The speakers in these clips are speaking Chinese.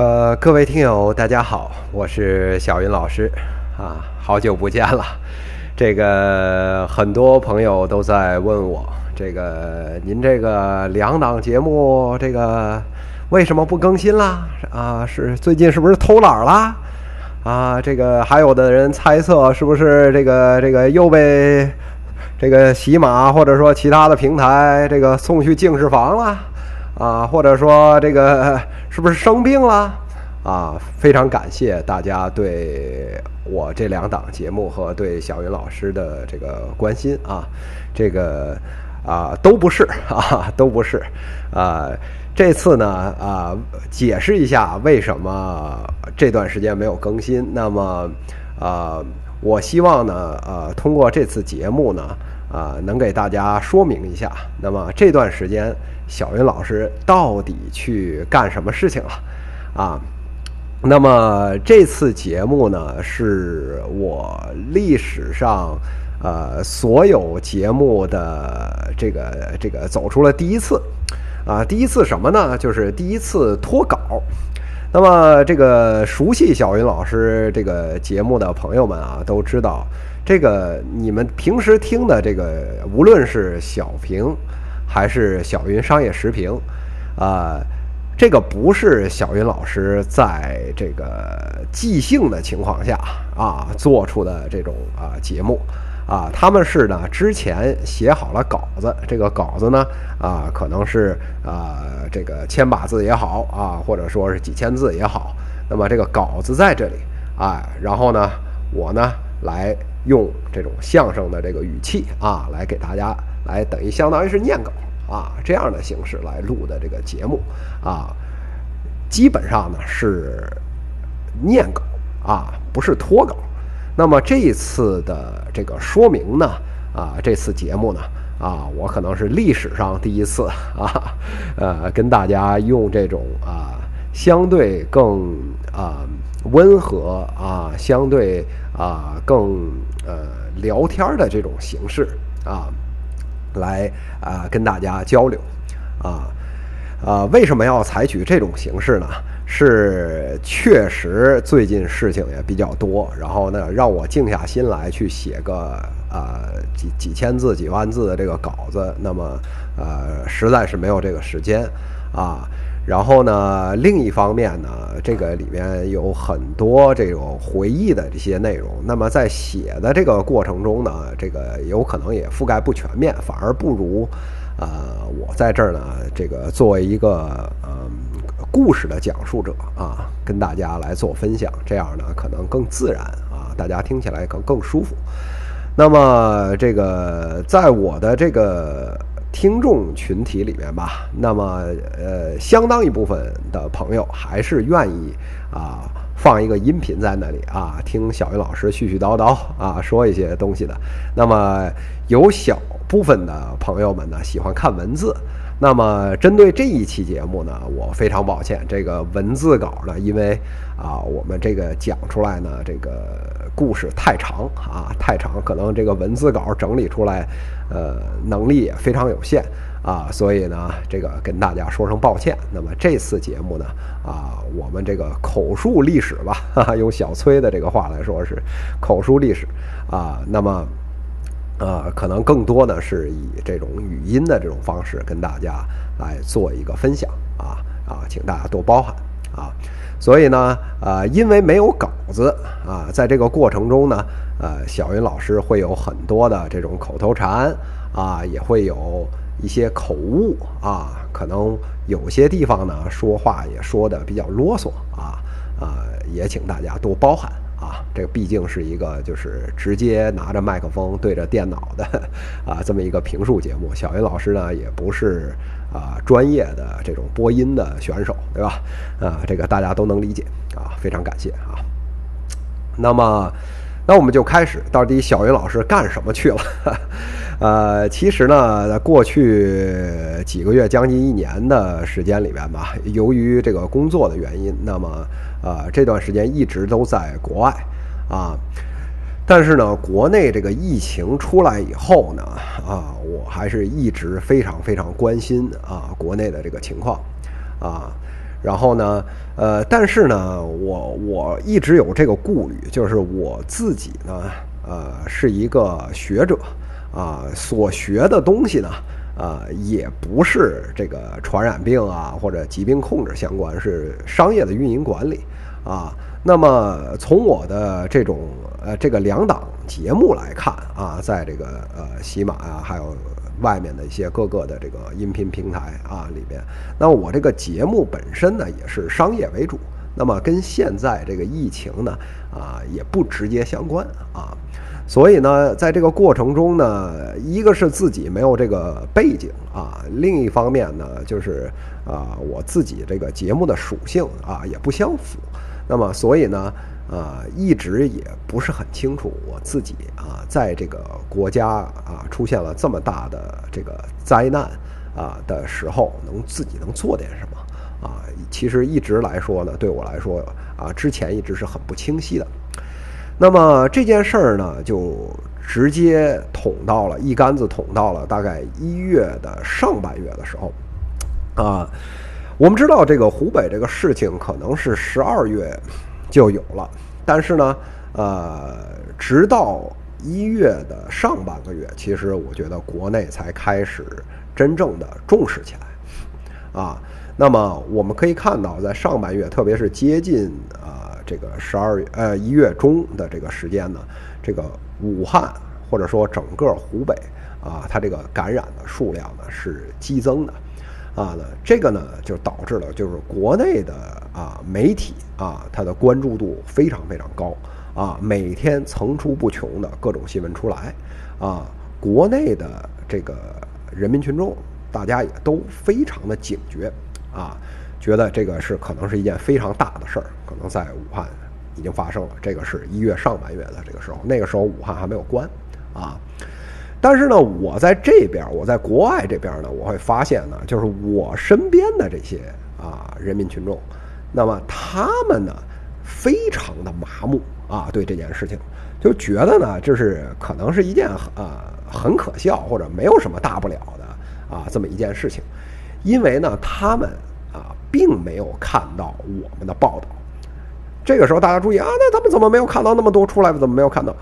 呃，各位听友，大家好，我是小云老师啊，好久不见了。这个很多朋友都在问我，这个您这个两档节目，这个为什么不更新啦？啊，是最近是不是偷懒啦？啊，这个还有的人猜测是不是这个这个又被这个喜马或者说其他的平台这个送去净室房了？啊，或者说这个是不是生病了？啊，非常感谢大家对我这两档节目和对小云老师的这个关心啊，这个啊都不是啊，都不是 啊。这次呢啊，解释一下为什么这段时间没有更新。那么啊，我希望呢呃，通过这次节目呢啊，能给大家说明一下。那么这段时间。小云老师到底去干什么事情了啊？那么这次节目呢，是我历史上呃所有节目的这个这个走出了第一次啊，第一次什么呢？就是第一次脱稿。那么这个熟悉小云老师这个节目的朋友们啊，都知道这个你们平时听的这个，无论是小平。还是小云商业时评，啊，这个不是小云老师在这个即兴的情况下啊做出的这种啊节目，啊，他们是呢之前写好了稿子，这个稿子呢啊可能是啊这个千把字也好啊，或者说是几千字也好，那么这个稿子在这里啊，然后呢我呢来用这种相声的这个语气啊来给大家。来等于相当于是念稿啊这样的形式来录的这个节目啊，基本上呢是念稿啊，不是脱稿。那么这一次的这个说明呢啊，这次节目呢啊，我可能是历史上第一次啊，呃，跟大家用这种啊相对更啊温和啊相对啊更呃聊天的这种形式啊。来啊，跟大家交流，啊，啊，为什么要采取这种形式呢？是确实最近事情也比较多，然后呢，让我静下心来去写个啊几几千字、几万字的这个稿子，那么呃，实在是没有这个时间啊。然后呢，另一方面呢，这个里面有很多这种回忆的这些内容。那么在写的这个过程中呢，这个有可能也覆盖不全面，反而不如，呃，我在这儿呢，这个作为一个嗯故事的讲述者啊，跟大家来做分享，这样呢可能更自然啊，大家听起来更更舒服。那么这个在我的这个。听众群体里面吧，那么呃，相当一部分的朋友还是愿意啊放一个音频在那里啊，听小云老师絮絮叨叨啊说一些东西的。那么有小部分的朋友们呢喜欢看文字。那么针对这一期节目呢，我非常抱歉，这个文字稿呢，因为啊我们这个讲出来呢，这个故事太长啊太长，可能这个文字稿整理出来。呃，能力也非常有限啊，所以呢，这个跟大家说声抱歉。那么这次节目呢，啊，我们这个口述历史吧，哈哈，用小崔的这个话来说是口述历史啊。那么，呃，可能更多的是以这种语音的这种方式跟大家来做一个分享啊啊，请大家多包涵啊。所以呢，呃，因为没有稿子啊，在这个过程中呢。呃，小云老师会有很多的这种口头禅啊，也会有一些口误啊，可能有些地方呢说话也说的比较啰嗦啊，啊，也请大家多包涵啊。这个毕竟是一个就是直接拿着麦克风对着电脑的啊这么一个评述节目。小云老师呢也不是啊专业的这种播音的选手，对吧？啊，这个大家都能理解啊，非常感谢啊。那么。那我们就开始，到底小云老师干什么去了？呃，其实呢，在过去几个月，将近一年的时间里面吧，由于这个工作的原因，那么呃这段时间一直都在国外啊。但是呢，国内这个疫情出来以后呢，啊，我还是一直非常非常关心啊国内的这个情况啊。然后呢，呃，但是呢，我我一直有这个顾虑，就是我自己呢，呃，是一个学者啊，所学的东西呢，啊，也不是这个传染病啊或者疾病控制相关，是商业的运营管理啊。那么从我的这种呃这个两档节目来看啊，在这个呃喜马啊还有。外面的一些各个的这个音频平台啊里边，那我这个节目本身呢也是商业为主，那么跟现在这个疫情呢啊也不直接相关啊，所以呢在这个过程中呢，一个是自己没有这个背景啊，另一方面呢就是啊我自己这个节目的属性啊也不相符，那么所以呢。啊，一直也不是很清楚我自己啊，在这个国家啊出现了这么大的这个灾难啊的时候，能自己能做点什么啊？其实一直来说呢，对我来说啊，之前一直是很不清晰的。那么这件事儿呢，就直接捅到了一竿子捅到了大概一月的上半月的时候啊。我们知道这个湖北这个事情可能是十二月。就有了，但是呢，呃，直到一月的上半个月，其实我觉得国内才开始真正的重视起来，啊，那么我们可以看到，在上半月，特别是接近啊这个十二月呃一月中的这个时间呢，这个武汉或者说整个湖北啊，它这个感染的数量呢是激增的。啊，呢，这个呢就导致了，就是国内的啊媒体啊，它的关注度非常非常高啊，每天层出不穷的各种新闻出来啊，国内的这个人民群众，大家也都非常的警觉啊，觉得这个是可能是一件非常大的事儿，可能在武汉已经发生了。这个是一月上半月的这个时候，那个时候武汉还没有关啊。但是呢，我在这边，我在国外这边呢，我会发现呢，就是我身边的这些啊人民群众，那么他们呢，非常的麻木啊，对这件事情，就觉得呢，就是可能是一件啊很可笑或者没有什么大不了的啊这么一件事情，因为呢，他们啊并没有看到我们的报道。这个时候大家注意啊，那他们怎么没有看到那么多出来？怎么没有看到？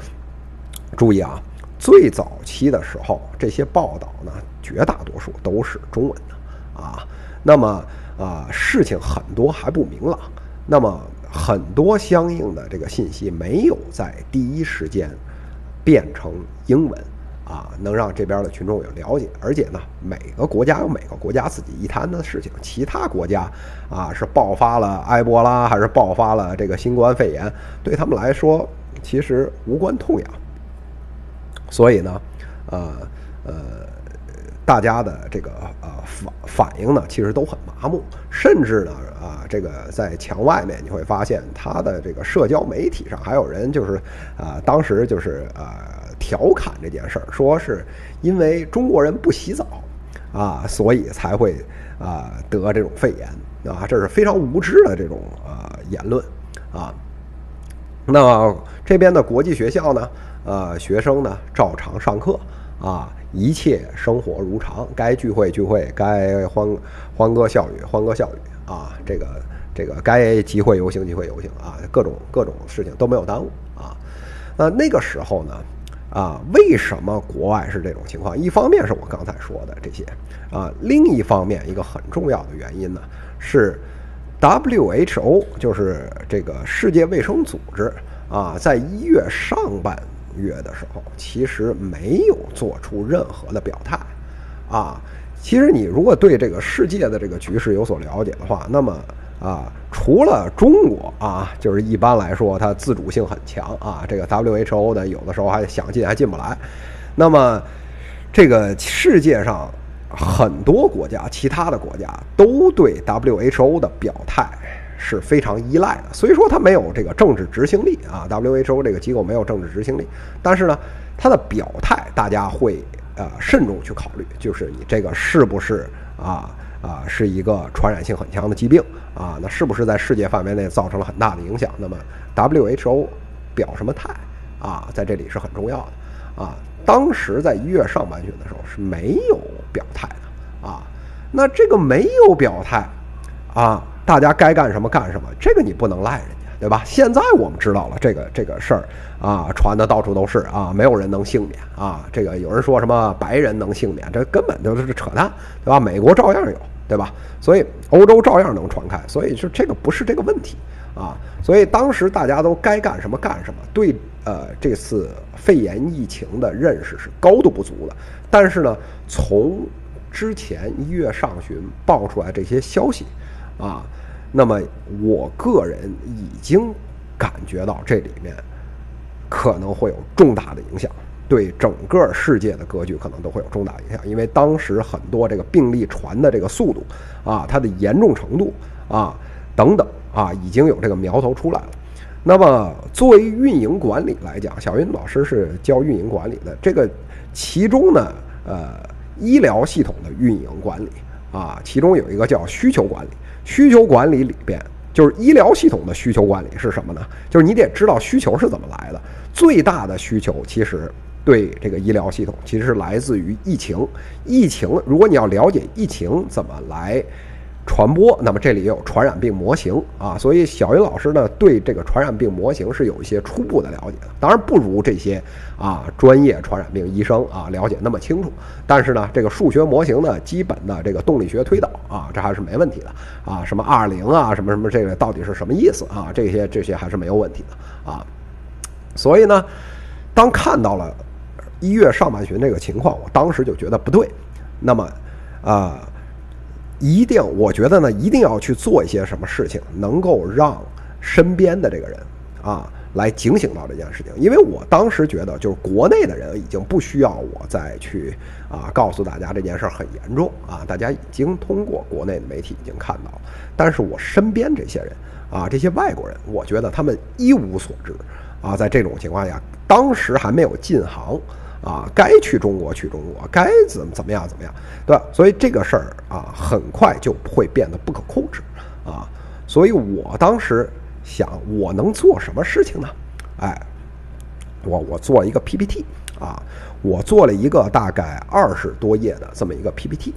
注意啊！最早期的时候，这些报道呢，绝大多数都是中文的啊。那么啊，事情很多还不明朗，那么很多相应的这个信息没有在第一时间变成英文啊，能让这边的群众有了解。而且呢，每个国家有每个国家自己一摊的事情，其他国家啊是爆发了埃博拉还是爆发了这个新冠肺炎，对他们来说其实无关痛痒。所以呢，呃呃，大家的这个呃反反应呢，其实都很麻木，甚至呢，啊，这个在墙外面你会发现，他的这个社交媒体上还有人就是啊，当时就是呃调侃这件事儿，说是因为中国人不洗澡啊，所以才会啊得这种肺炎啊，这是非常无知的这种呃言论啊。那这边的国际学校呢？呃，学生呢照常上课啊，一切生活如常，该聚会聚会，该欢欢歌笑语欢歌笑语啊，这个这个该集会游行集会游行啊，各种各种事情都没有耽误啊。那那个时候呢，啊，为什么国外是这种情况？一方面是我刚才说的这些啊，另一方面一个很重要的原因呢是 WHO，就是这个世界卫生组织啊，在一月上半。月的时候，其实没有做出任何的表态，啊，其实你如果对这个世界的这个局势有所了解的话，那么啊，除了中国啊，就是一般来说它自主性很强啊，这个 WHO 呢有的时候还想进还进不来，那么这个世界上很多国家，其他的国家都对 WHO 的表态。是非常依赖的，所以说它没有这个政治执行力啊。WHO 这个机构没有政治执行力，但是呢，它的表态大家会呃慎重去考虑，就是你这个是不是啊啊是一个传染性很强的疾病啊？那是不是在世界范围内造成了很大的影响？那么 WHO 表什么态啊，在这里是很重要的啊。当时在一月上半旬的时候是没有表态的啊。那这个没有表态啊。大家该干什么干什么，这个你不能赖人，对吧？现在我们知道了这个这个事儿啊，传的到处都是啊，没有人能幸免啊。这个有人说什么白人能幸免，这根本就是扯淡，对吧？美国照样有，对吧？所以欧洲照样能传开，所以就这个不是这个问题啊。所以当时大家都该干什么干什么，对呃这次肺炎疫情的认识是高度不足的。但是呢，从之前一月上旬爆出来这些消息，啊，那么我个人已经感觉到这里面可能会有重大的影响，对整个世界的格局可能都会有重大影响。因为当时很多这个病例传的这个速度啊，它的严重程度啊等等啊，已经有这个苗头出来了。那么作为运营管理来讲，小云老师是教运营管理的，这个其中呢，呃。医疗系统的运营管理啊，其中有一个叫需求管理。需求管理里边，就是医疗系统的需求管理是什么呢？就是你得知道需求是怎么来的。最大的需求其实对这个医疗系统，其实是来自于疫情。疫情，如果你要了解疫情怎么来。传播，那么这里也有传染病模型啊，所以小云老师呢对这个传染病模型是有一些初步的了解的，当然不如这些啊专业传染病医生啊了解那么清楚，但是呢这个数学模型的基本的这个动力学推导啊这还是没问题的啊，什么二零啊什么什么这个到底是什么意思啊？这些这些还是没有问题的啊，所以呢，当看到了一月上半旬这个情况，我当时就觉得不对，那么啊。一定，我觉得呢，一定要去做一些什么事情，能够让身边的这个人啊来警醒到这件事情。因为我当时觉得，就是国内的人已经不需要我再去啊告诉大家这件事很严重啊，大家已经通过国内的媒体已经看到了。但是我身边这些人啊，这些外国人，我觉得他们一无所知啊，在这种情况下，当时还没有进行。啊，该去中国去中国，该怎么怎么样怎么样，对吧？所以这个事儿啊，很快就会变得不可控制啊。所以我当时想，我能做什么事情呢？哎，我我做一个 PPT 啊，我做了一个大概二十多页的这么一个 PPT。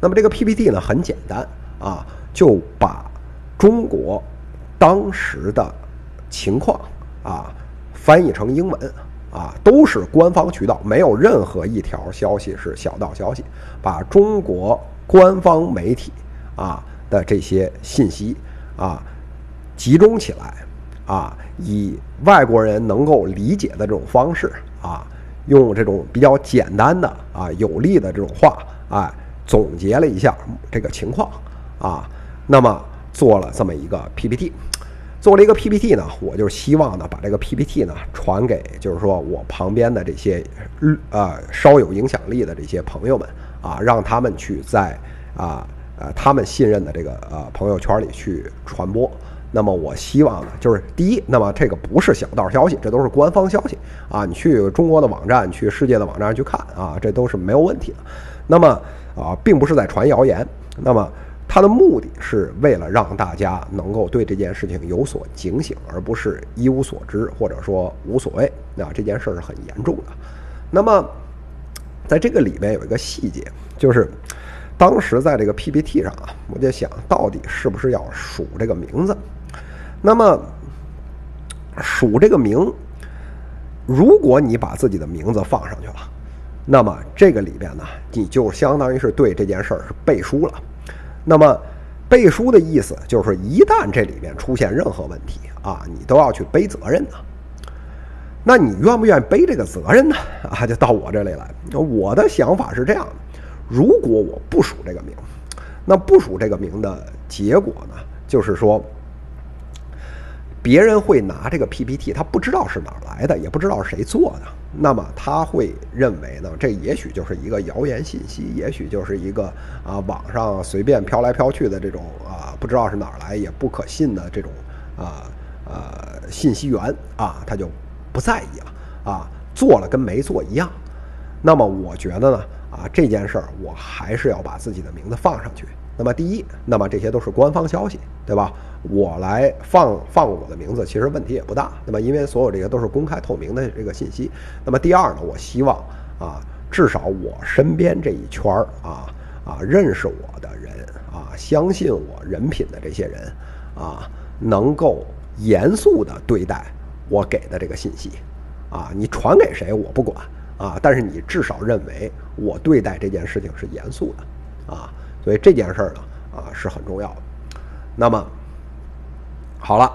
那么这个 PPT 呢，很简单啊，就把中国当时的情况啊翻译成英文。啊，都是官方渠道，没有任何一条消息是小道消息。把中国官方媒体啊的这些信息啊集中起来，啊，以外国人能够理解的这种方式啊，用这种比较简单的啊有力的这种话啊，总结了一下这个情况啊，那么做了这么一个 PPT。做了一个 PPT 呢，我就希望呢把这个 PPT 呢传给，就是说我旁边的这些呃稍有影响力的这些朋友们啊，让他们去在啊呃他们信任的这个呃朋友圈里去传播。那么我希望呢，就是第一，那么这个不是小道消息，这都是官方消息啊，你去中国的网站、去世界的网站去看啊，这都是没有问题的。那么啊，并不是在传谣言。那么。它的目的是为了让大家能够对这件事情有所警醒，而不是一无所知或者说无所谓。那这件事儿是很严重的。那么，在这个里面有一个细节，就是当时在这个 PPT 上啊，我就想到底是不是要数这个名字。那么，数这个名，如果你把自己的名字放上去了，那么这个里边呢，你就相当于是对这件事儿是背书了。那么，背书的意思就是，一旦这里面出现任何问题啊，你都要去背责任的。那你愿不愿意背这个责任呢？啊，就到我这里来。我的想法是这样的：如果我不署这个名，那不署这个名的结果呢，就是说。别人会拿这个 PPT，他不知道是哪儿来的，也不知道是谁做的，那么他会认为呢，这也许就是一个谣言信息，也许就是一个啊网上随便飘来飘去的这种啊不知道是哪儿来也不可信的这种啊呃信息源啊，他就不在意了啊，做了跟没做一样。那么我觉得呢啊这件事儿我还是要把自己的名字放上去。那么第一，那么这些都是官方消息，对吧？我来放放我的名字，其实问题也不大。那么因为所有这些都是公开透明的这个信息。那么第二呢，我希望啊，至少我身边这一圈儿啊啊认识我的人啊相信我人品的这些人啊，能够严肃的对待我给的这个信息啊，你传给谁我不管啊，但是你至少认为我对待这件事情是严肃的啊，所以这件事儿呢啊是很重要的。那么好了，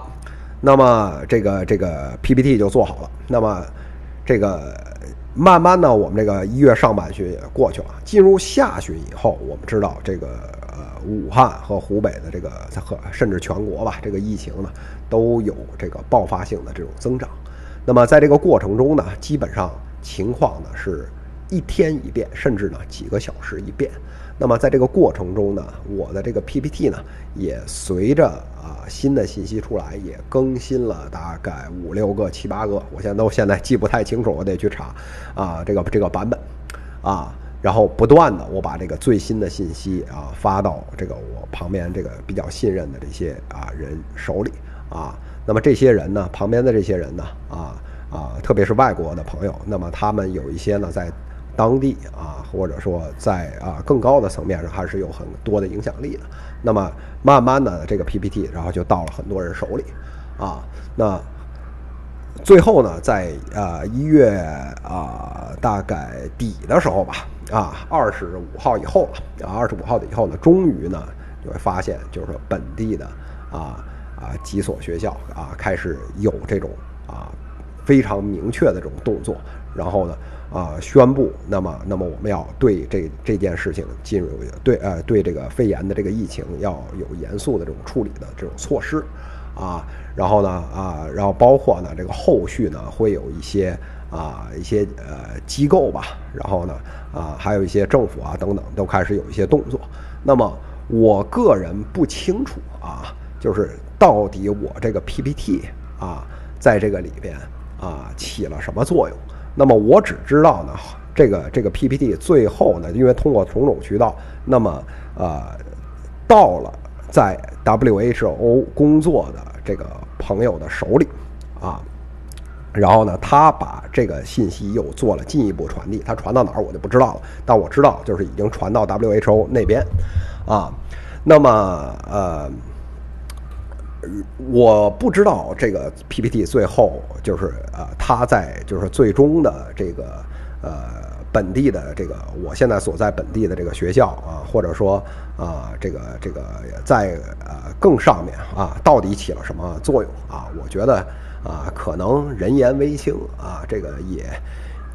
那么这个这个 PPT 就做好了。那么这个慢慢呢，我们这个一月上半旬也过去了，进入下旬以后，我们知道这个武汉和湖北的这个和甚至全国吧，这个疫情呢都有这个爆发性的这种增长。那么在这个过程中呢，基本上情况呢是一天一变，甚至呢几个小时一变。那么在这个过程中呢，我的这个 PPT 呢，也随着啊新的信息出来，也更新了大概五六个、七八个，我现在都现在记不太清楚，我得去查啊这个这个版本啊，然后不断的我把这个最新的信息啊发到这个我旁边这个比较信任的这些啊人手里啊，那么这些人呢，旁边的这些人呢，啊啊，特别是外国的朋友，那么他们有一些呢在。当地啊，或者说在啊更高的层面上，还是有很多的影响力的。那么慢慢的，这个 PPT 然后就到了很多人手里啊。那最后呢，在啊一月啊大概底的时候吧，啊二十五号以后了啊二十五号以后呢，终于呢就会发现，就是说本地的啊啊几所学校啊开始有这种啊非常明确的这种动作，然后呢。啊，宣布，那么，那么我们要对这这件事情进入对呃对这个肺炎的这个疫情要有严肃的这种处理的这种措施，啊，然后呢啊，然后包括呢这个后续呢会有一些啊一些呃机构吧，然后呢啊还有一些政府啊等等都开始有一些动作。那么我个人不清楚啊，就是到底我这个 PPT 啊在这个里边啊起了什么作用。那么我只知道呢，这个这个 PPT 最后呢，因为通过种种渠道，那么呃，到了在 WHO 工作的这个朋友的手里啊，然后呢，他把这个信息又做了进一步传递，他传到哪儿我就不知道了，但我知道就是已经传到 WHO 那边啊，那么呃。我不知道这个 PPT 最后就是呃，他在就是最终的这个呃本地的这个我现在所在本地的这个学校啊，或者说啊这个这个在呃更上面啊，到底起了什么作用啊？我觉得啊，可能人言微轻啊，这个也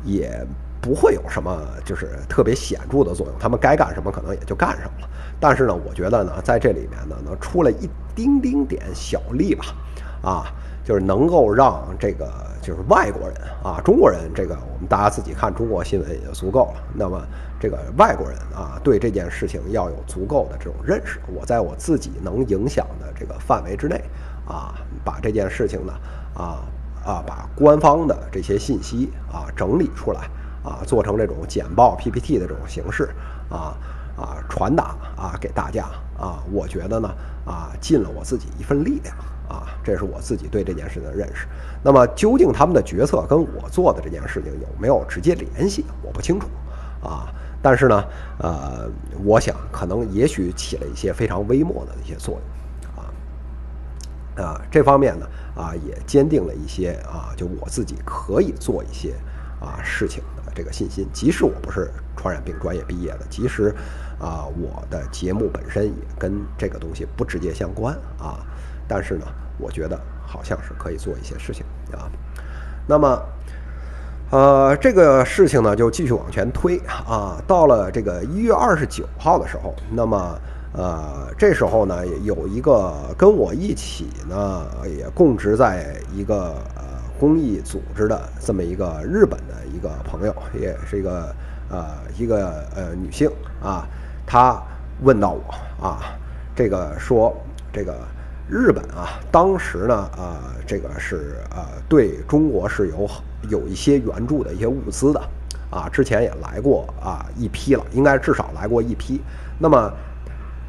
也不会有什么就是特别显著的作用。他们该干什么可能也就干上了。但是呢，我觉得呢，在这里面呢，能出了一丁丁点小力吧，啊，就是能够让这个就是外国人啊，中国人这个我们大家自己看中国新闻也就足够了。那么这个外国人啊，对这件事情要有足够的这种认识。我在我自己能影响的这个范围之内啊，把这件事情呢，啊啊，把官方的这些信息啊整理出来啊，做成这种简报 PPT 的这种形式啊。啊，传达啊给大家啊，我觉得呢啊，尽了我自己一份力量啊，这是我自己对这件事的认识。那么，究竟他们的决策跟我做的这件事情有没有直接联系，我不清楚啊。但是呢，呃，我想可能也许起了一些非常微末的一些作用啊。啊，这方面呢啊，也坚定了一些啊，就我自己可以做一些啊事情这个信心。即使我不是传染病专业毕业的，即使。啊，我的节目本身也跟这个东西不直接相关啊，但是呢，我觉得好像是可以做一些事情啊。那么，呃，这个事情呢就继续往前推啊。到了这个一月二十九号的时候，那么呃，这时候呢有一个跟我一起呢也供职在一个呃公益组织的这么一个日本的一个朋友，也是一个呃一个呃女性啊。她问到我啊，这个说这个日本啊，当时呢啊，这个是呃对中国是有有一些援助的一些物资的啊，之前也来过啊一批了，应该至少来过一批。那么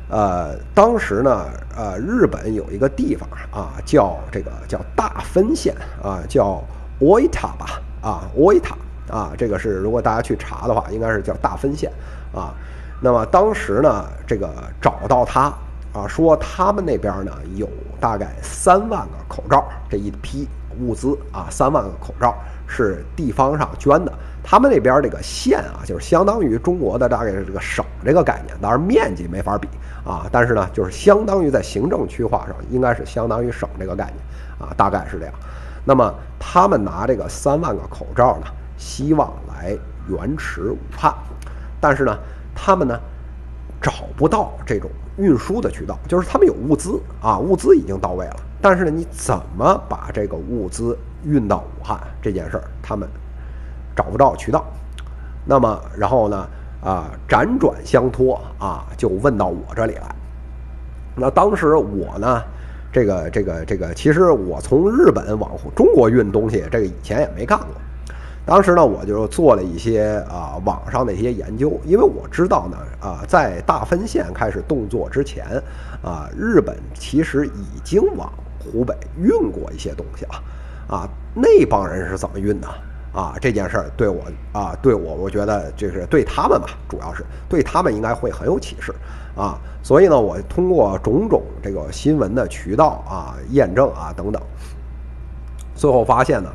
呃，当时呢呃，日本有一个地方啊，叫这个叫大分县啊，叫 Oita 吧啊，Oita 啊，这个是如果大家去查的话，应该是叫大分县啊。那么当时呢，这个找到他啊，说他们那边呢有大概三万个口罩，这一批物资啊，三万个口罩是地方上捐的。他们那边这个县啊，就是相当于中国的大概是这个省这个概念，当然面积没法比啊，但是呢，就是相当于在行政区划上应该是相当于省这个概念啊，大概是这样。那么他们拿这个三万个口罩呢，希望来援持武汉，但是呢，他们呢找不到这种运输的渠道，就是他们有物资啊，物资已经到位了，但是呢，你怎么把这个物资运到武汉这件事儿，他们。找不到渠道，那么然后呢？啊，辗转相托啊，就问到我这里来。那当时我呢，这个这个这个，其实我从日本往中国运东西，这个以前也没干过。当时呢，我就做了一些啊网上的一些研究，因为我知道呢，啊，在大分县开始动作之前，啊，日本其实已经往湖北运过一些东西了。啊，那帮人是怎么运的？啊，这件事儿对我啊，对我，我觉得就是对他们吧，主要是对他们应该会很有启示啊。所以呢，我通过种种这个新闻的渠道啊、验证啊等等，最后发现呢，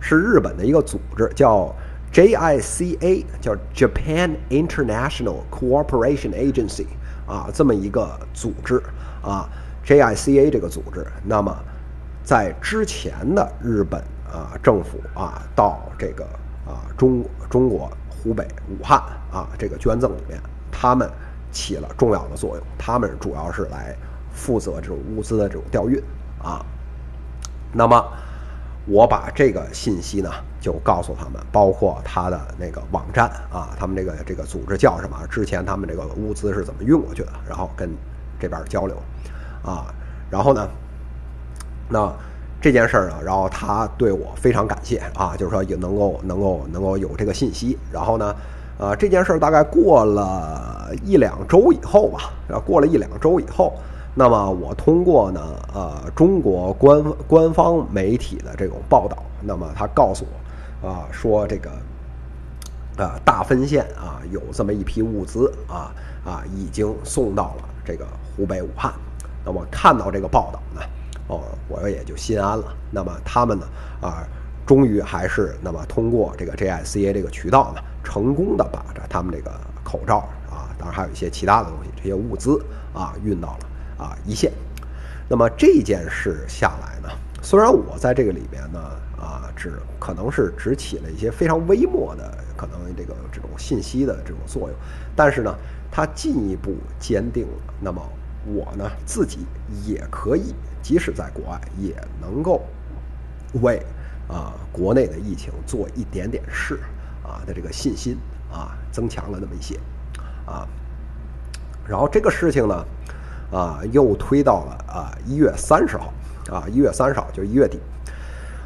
是日本的一个组织叫 JICA，叫 Japan International Cooperation Agency 啊，这么一个组织啊，JICA 这个组织，那么在之前的日本。啊，政府啊，到这个啊中中国湖北武汉啊这个捐赠里面，他们起了重要的作用。他们主要是来负责这种物资的这种调运啊。那么我把这个信息呢，就告诉他们，包括他的那个网站啊，他们这个这个组织叫什么？之前他们这个物资是怎么运过去的？然后跟这边交流啊，然后呢，那。这件事儿呢，然后他对我非常感谢啊，就是说也能够能够能够有这个信息。然后呢，呃，这件事儿大概过了一两周以后吧，然后过了一两周以后，那么我通过呢，呃，中国官官方媒体的这种报道，那么他告诉我，啊，说这个，呃，大分县啊有这么一批物资啊啊已经送到了这个湖北武汉。那么看到这个报道呢。哦，我也就心安了。那么他们呢？啊，终于还是那么通过这个 JICA 这个渠道呢，成功的把这他们这个口罩啊，当然还有一些其他的东西，这些物资啊，运到了啊一线。那么这件事下来呢，虽然我在这个里边呢，啊，只可能是只起了一些非常微末的可能这个这种信息的这种作用，但是呢，它进一步坚定了，那么我呢自己也可以。即使在国外，也能够为啊国内的疫情做一点点事啊的这个信心啊增强了那么一些啊，然后这个事情呢啊又推到了啊一月三十号啊一月三十号就一月底，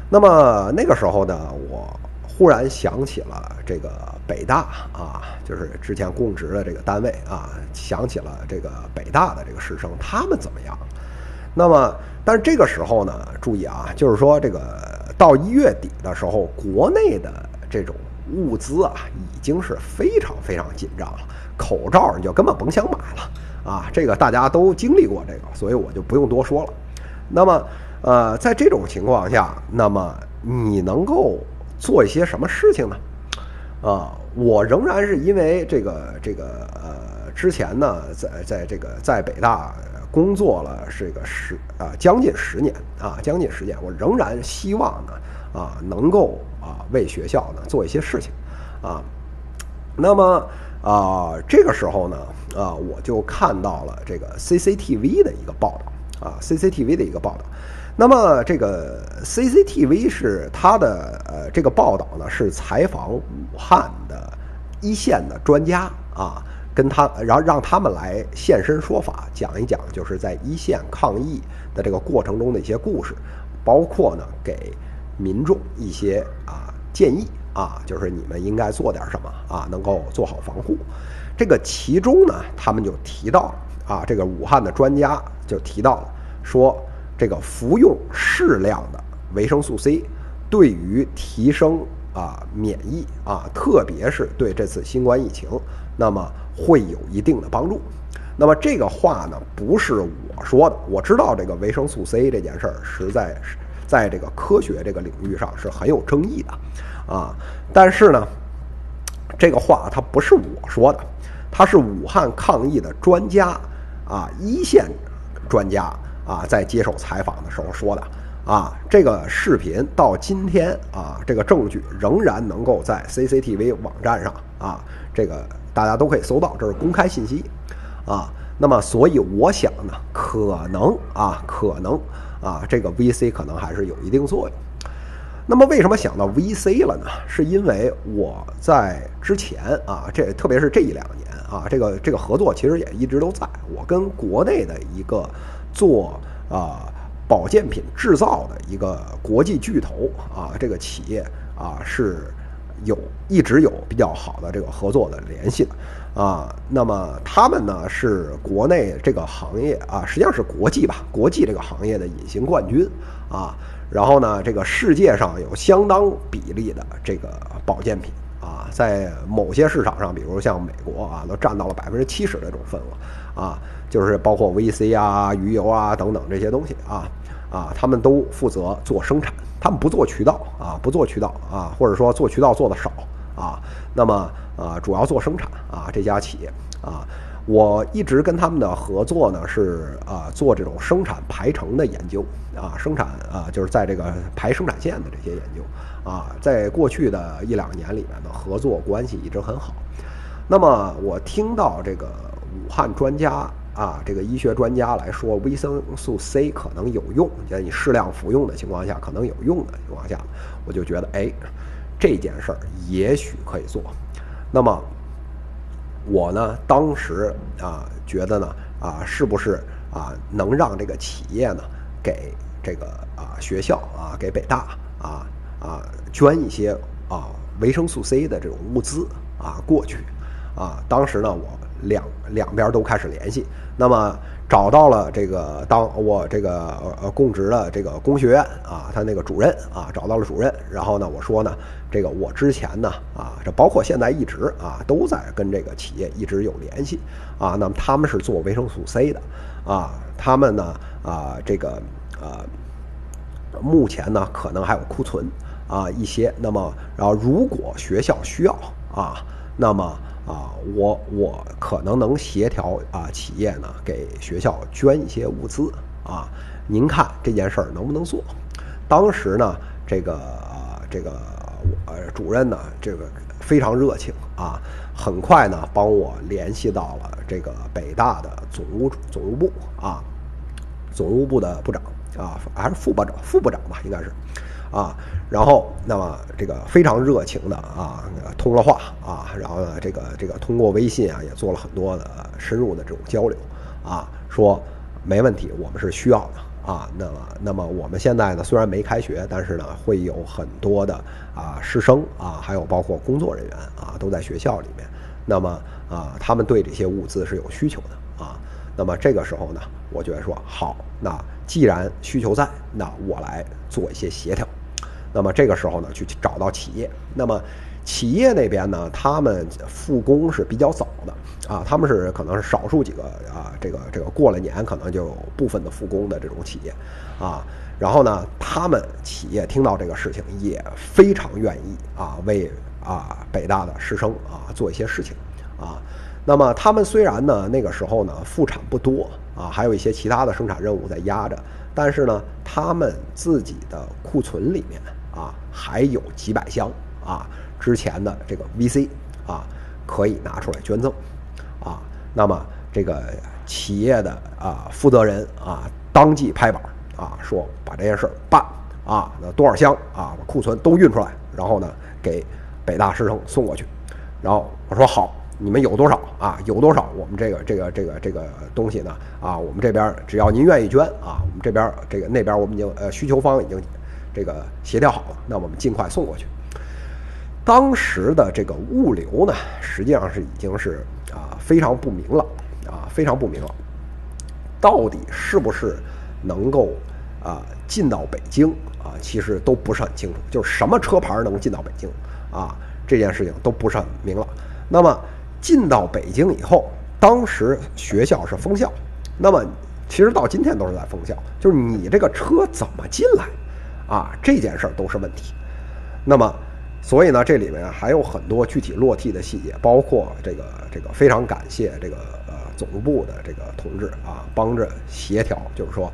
那么那个时候呢，我忽然想起了这个北大啊，就是之前供职的这个单位啊，想起了这个北大的这个师生，他们怎么样？那么，但是这个时候呢，注意啊，就是说这个到一月底的时候，国内的这种物资啊，已经是非常非常紧张了。口罩你就根本甭想买了啊，这个大家都经历过这个，所以我就不用多说了。那么，呃，在这种情况下，那么你能够做一些什么事情呢？啊，我仍然是因为这个这个呃，之前呢，在在这个在北大。工作了这个十啊将近十年啊将近十年，我仍然希望呢啊能够啊为学校呢做一些事情啊。那么啊这个时候呢啊我就看到了这个 CCTV 的一个报道啊 CCTV 的一个报道。那么这个 CCTV 是它的呃这个报道呢是采访武汉的一线的专家啊。跟他，然后让他们来现身说法，讲一讲就是在一线抗疫的这个过程中的一些故事，包括呢给民众一些啊建议啊，就是你们应该做点什么啊，能够做好防护。这个其中呢，他们就提到啊，这个武汉的专家就提到了，说这个服用适量的维生素 C，对于提升啊免疫啊，特别是对这次新冠疫情，那么。会有一定的帮助。那么这个话呢，不是我说的，我知道这个维生素 C 这件事儿实在是在这个科学这个领域上是很有争议的啊。但是呢，这个话它不是我说的，它是武汉抗疫的专家啊，一线专家啊，在接受采访的时候说的啊。这个视频到今天啊，这个证据仍然能够在 CCTV 网站上啊，这个大家都可以搜到，这是公开信息。啊，那么所以我想呢，可能啊，可能啊，这个 VC 可能还是有一定作用。那么为什么想到 VC 了呢？是因为我在之前啊，这特别是这一两年啊，这个这个合作其实也一直都在。我跟国内的一个做啊保健品制造的一个国际巨头啊，这个企业啊是有一直有比较好的这个合作的联系的。啊，那么他们呢是国内这个行业啊，实际上是国际吧，国际这个行业的隐形冠军啊。然后呢，这个世界上有相当比例的这个保健品啊，在某些市场上，比如像美国啊，都占到了百分之七十的这种份额啊，就是包括 VC 啊、鱼油啊等等这些东西啊啊，他们都负责做生产，他们不做渠道啊，不做渠道啊，或者说做渠道做的少啊，那么。啊，主要做生产啊，这家企业啊，我一直跟他们的合作呢是啊，做这种生产排程的研究啊，生产啊，就是在这个排生产线的这些研究啊，在过去的一两年里面呢，合作关系一直很好。那么我听到这个武汉专家啊，这个医学专家来说，维生素 C 可能有用，在你适量服用的情况下，可能有用的情况下，我就觉得哎，这件事儿也许可以做。那么，我呢，当时啊，觉得呢，啊，是不是啊，能让这个企业呢，给这个啊学校啊，给北大啊啊捐一些啊维生素 C 的这种物资啊过去啊？当时呢，我两两边都开始联系，那么找到了这个当我这个呃供职的这个工学院啊，他那个主任啊，找到了主任，然后呢，我说呢。这个我之前呢啊，这包括现在一直啊都在跟这个企业一直有联系啊。那么他们是做维生素 C 的啊，他们呢啊这个呃目前呢可能还有库存啊一些。那么然后如果学校需要啊，那么啊我我可能能协调啊企业呢给学校捐一些物资啊。您看这件事儿能不能做？当时呢这个这个。呃，主任呢，这个非常热情啊，很快呢帮我联系到了这个北大的总务总务部啊，总务部的部长啊，还是副部长副部长吧，应该是啊，然后那么这个非常热情的啊通了话啊，然后呢这个这个通过微信啊也做了很多的深入的这种交流啊，说没问题，我们是需要的。啊，那么，那么我们现在呢，虽然没开学，但是呢，会有很多的啊师生啊，还有包括工作人员啊，都在学校里面。那么啊，他们对这些物资是有需求的啊。那么这个时候呢，我觉得说好，那既然需求在，那我来做一些协调。那么这个时候呢，去找到企业。那么企业那边呢，他们复工是比较早的。啊，他们是可能是少数几个啊，这个这个过了年可能就有部分的复工的这种企业，啊，然后呢，他们企业听到这个事情也非常愿意啊，为啊北大的师生啊做一些事情，啊，那么他们虽然呢那个时候呢复产不多啊，还有一些其他的生产任务在压着，但是呢他们自己的库存里面啊还有几百箱啊之前的这个 VC 啊可以拿出来捐赠。啊，那么这个企业的啊负责人啊当即拍板啊，说把这件事儿办啊，那多少箱啊，把库存都运出来，然后呢给北大师生送过去。然后我说好，你们有多少啊？有多少？我们这个这个这个这个东西呢？啊，我们这边只要您愿意捐啊，我们这边这个那边我们已经呃需求方已经这个协调好了，那我们尽快送过去。当时的这个物流呢，实际上是已经是。啊，非常不明朗，啊，非常不明朗，到底是不是能够啊进到北京啊？其实都不是很清楚，就是什么车牌能进到北京啊？这件事情都不是很明朗。那么进到北京以后，当时学校是封校，那么其实到今天都是在封校，就是你这个车怎么进来，啊，这件事儿都是问题。那么，所以呢，这里面还有很多具体落地的细节，包括这个这个非常感谢这个呃总部的这个同志啊，帮着协调，就是说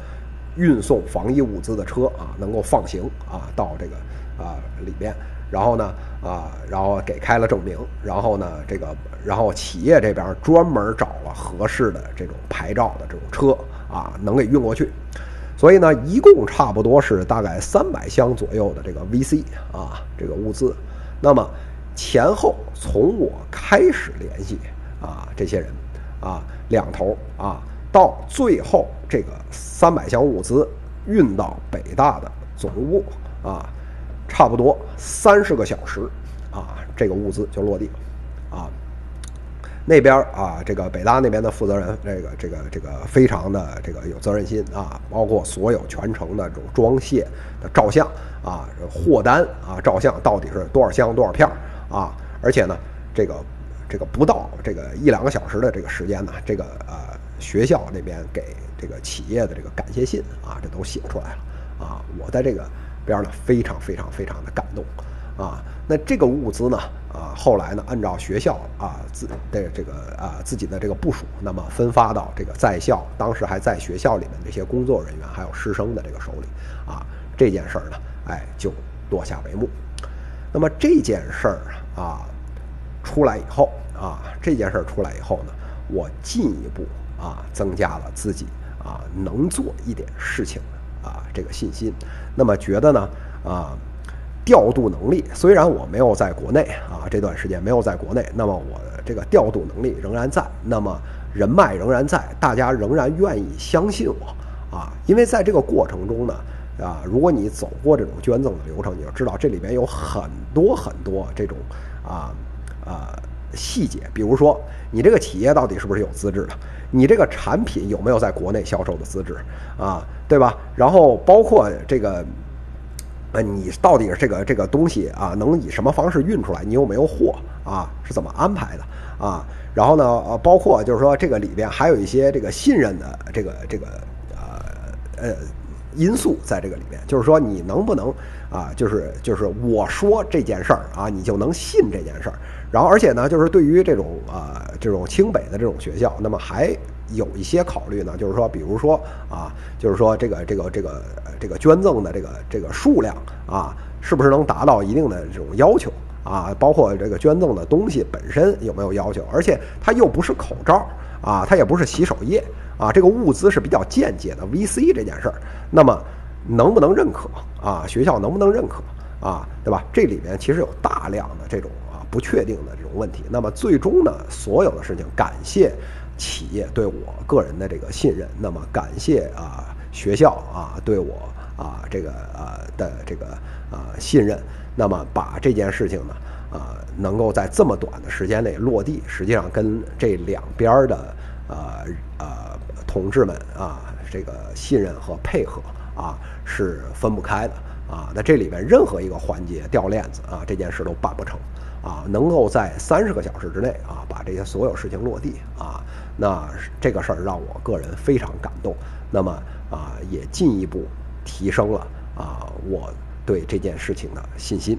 运送防疫物资的车啊能够放行啊到这个啊里面。然后呢，啊，然后给开了证明，然后呢，这个，然后企业这边专门找了合适的这种牌照的这种车啊，能给运过去。所以呢，一共差不多是大概三百箱左右的这个 VC 啊，这个物资。那么前后从我开始联系啊这些人啊两头啊，到最后这个三百箱物资运到北大的总部啊。差不多三十个小时，啊，这个物资就落地了，啊，那边啊，这个北大那边的负责人，这个这个这个非常的这个有责任心啊，包括所有全程的这种装卸的照相啊，货单啊，照相到底是多少箱多少片啊，而且呢，这个这个不到这个一两个小时的这个时间呢，这个呃学校那边给这个企业的这个感谢信啊，这都写出来了啊，我在这个。边呢非常非常非常的感动，啊，那这个物资呢，啊，后来呢，按照学校啊自的这个啊自己的这个部署，那么分发到这个在校当时还在学校里面这些工作人员还有师生的这个手里，啊，这件事儿呢，哎，就落下帷幕。那么这件事儿啊出来以后啊，这件事儿出来以后呢，我进一步啊增加了自己啊能做一点事情。啊，这个信心，那么觉得呢？啊，调度能力虽然我没有在国内啊，这段时间没有在国内，那么我这个调度能力仍然在，那么人脉仍然在，大家仍然愿意相信我啊，因为在这个过程中呢，啊，如果你走过这种捐赠的流程，你就知道这里边有很多很多这种啊啊细节，比如说你这个企业到底是不是有资质的？你这个产品有没有在国内销售的资质啊？对吧？然后包括这个，呃，你到底是这个这个东西啊，能以什么方式运出来？你有没有货啊？是怎么安排的啊？然后呢，呃，包括就是说这个里边还有一些这个信任的这个这个呃呃因素在这个里面，就是说你能不能啊，就是就是我说这件事儿啊，你就能信这件事儿。然后，而且呢，就是对于这种啊，这种清北的这种学校，那么还有一些考虑呢，就是说，比如说啊，就是说这个这个这个这个捐赠的这个这个数量啊，是不是能达到一定的这种要求啊？包括这个捐赠的东西本身有没有要求？而且它又不是口罩啊，它也不是洗手液啊，这个物资是比较间接的 VC 这件事儿，那么能不能认可啊？学校能不能认可啊？对吧？这里面其实有大量的这种啊。不确定的这种问题，那么最终呢，所有的事情，感谢企业对我个人的这个信任，那么感谢啊学校啊对我啊这个呃的这个啊信任，那么把这件事情呢啊能够在这么短的时间内落地，实际上跟这两边的呃呃同志们啊这个信任和配合啊是分不开的啊，那这里面任何一个环节掉链子啊，这件事都办不成。啊，能够在三十个小时之内啊，把这些所有事情落地啊，那这个事儿让我个人非常感动。那么啊，也进一步提升了啊我对这件事情的信心。